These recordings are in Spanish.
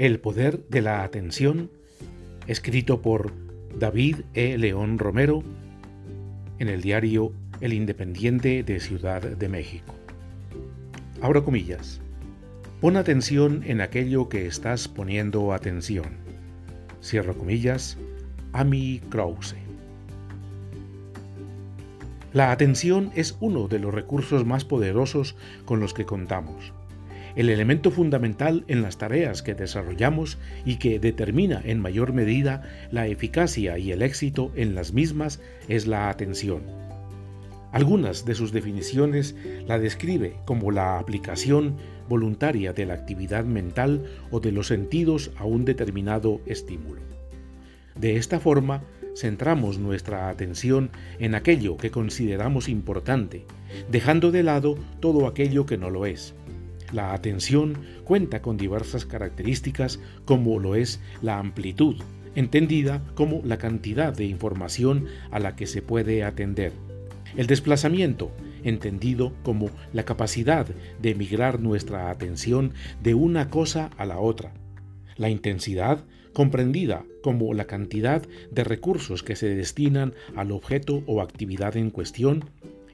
El poder de la atención, escrito por David E. León Romero en el diario El Independiente de Ciudad de México. Abro comillas. Pon atención en aquello que estás poniendo atención. Cierro comillas. Amy Krause. La atención es uno de los recursos más poderosos con los que contamos el elemento fundamental en las tareas que desarrollamos y que determina en mayor medida la eficacia y el éxito en las mismas es la atención. Algunas de sus definiciones la describe como la aplicación voluntaria de la actividad mental o de los sentidos a un determinado estímulo. De esta forma, centramos nuestra atención en aquello que consideramos importante, dejando de lado todo aquello que no lo es, la atención cuenta con diversas características como lo es la amplitud, entendida como la cantidad de información a la que se puede atender. El desplazamiento, entendido como la capacidad de migrar nuestra atención de una cosa a la otra. La intensidad, comprendida como la cantidad de recursos que se destinan al objeto o actividad en cuestión,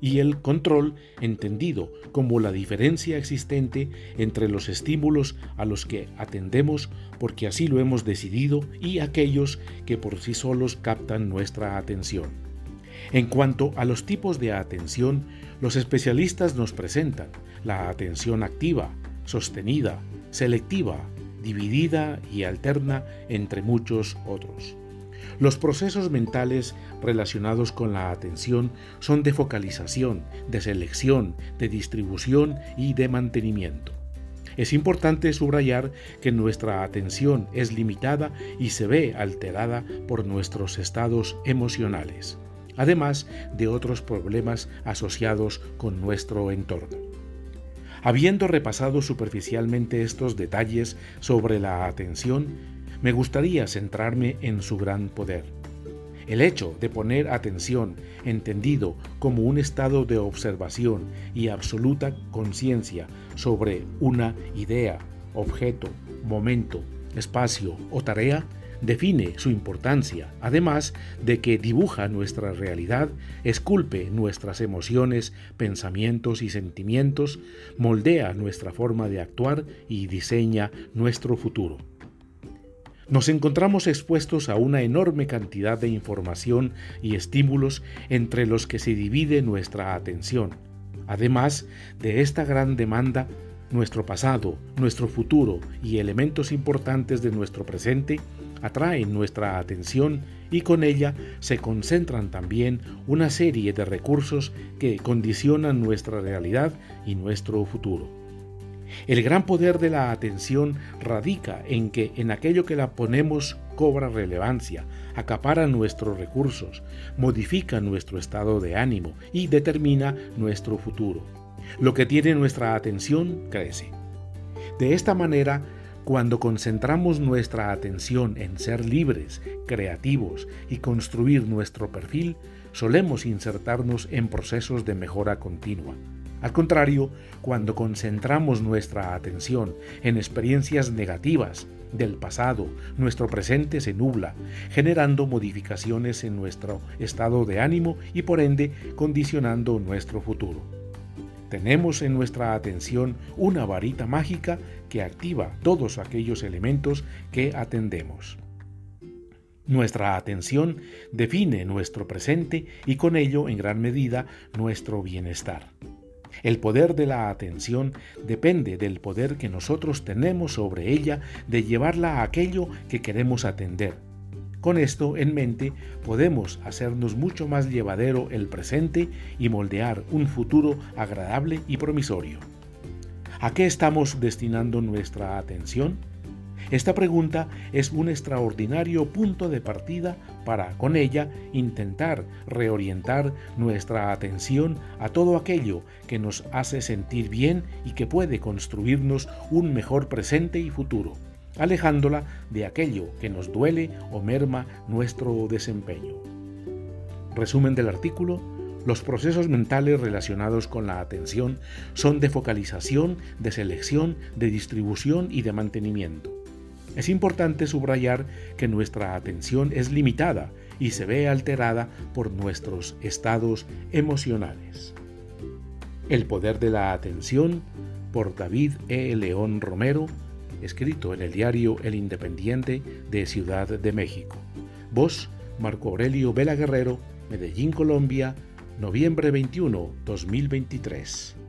y el control entendido como la diferencia existente entre los estímulos a los que atendemos porque así lo hemos decidido y aquellos que por sí solos captan nuestra atención. En cuanto a los tipos de atención, los especialistas nos presentan la atención activa, sostenida, selectiva, dividida y alterna, entre muchos otros. Los procesos mentales relacionados con la atención son de focalización, de selección, de distribución y de mantenimiento. Es importante subrayar que nuestra atención es limitada y se ve alterada por nuestros estados emocionales, además de otros problemas asociados con nuestro entorno. Habiendo repasado superficialmente estos detalles sobre la atención, me gustaría centrarme en su gran poder. El hecho de poner atención, entendido como un estado de observación y absoluta conciencia sobre una idea, objeto, momento, espacio o tarea, define su importancia, además de que dibuja nuestra realidad, esculpe nuestras emociones, pensamientos y sentimientos, moldea nuestra forma de actuar y diseña nuestro futuro nos encontramos expuestos a una enorme cantidad de información y estímulos entre los que se divide nuestra atención. Además de esta gran demanda, nuestro pasado, nuestro futuro y elementos importantes de nuestro presente atraen nuestra atención y con ella se concentran también una serie de recursos que condicionan nuestra realidad y nuestro futuro. El gran poder de la atención radica en que en aquello que la ponemos cobra relevancia, acapara nuestros recursos, modifica nuestro estado de ánimo y determina nuestro futuro. Lo que tiene nuestra atención crece. De esta manera, cuando concentramos nuestra atención en ser libres, creativos y construir nuestro perfil, solemos insertarnos en procesos de mejora continua al contrario, cuando concentramos nuestra atención en experiencias negativas del pasado, nuestro presente se nubla, generando modificaciones en nuestro estado de ánimo y por ende condicionando nuestro futuro. Tenemos en nuestra atención una varita mágica que activa todos aquellos elementos que atendemos. Nuestra atención define nuestro presente y con ello en gran medida nuestro bienestar. El poder de la atención depende del poder que nosotros tenemos sobre ella de llevarla a aquello que queremos atender. Con esto en mente podemos hacernos mucho más llevadero el presente y moldear un futuro agradable y promisorio. ¿A qué estamos destinando nuestra atención? Esta pregunta es un extraordinario punto de partida para, con ella, intentar reorientar nuestra atención a todo aquello que nos hace sentir bien y que puede construirnos un mejor presente y futuro, alejándola de aquello que nos duele o merma nuestro desempeño. Resumen del artículo los procesos mentales relacionados con la atención son de focalización, de selección, de distribución y de mantenimiento. Es importante subrayar que nuestra atención es limitada y se ve alterada por nuestros estados emocionales. El poder de la atención por David E. León Romero, escrito en el diario El Independiente de Ciudad de México. Voz Marco Aurelio Vela Guerrero, Medellín, Colombia, noviembre 21, 2023.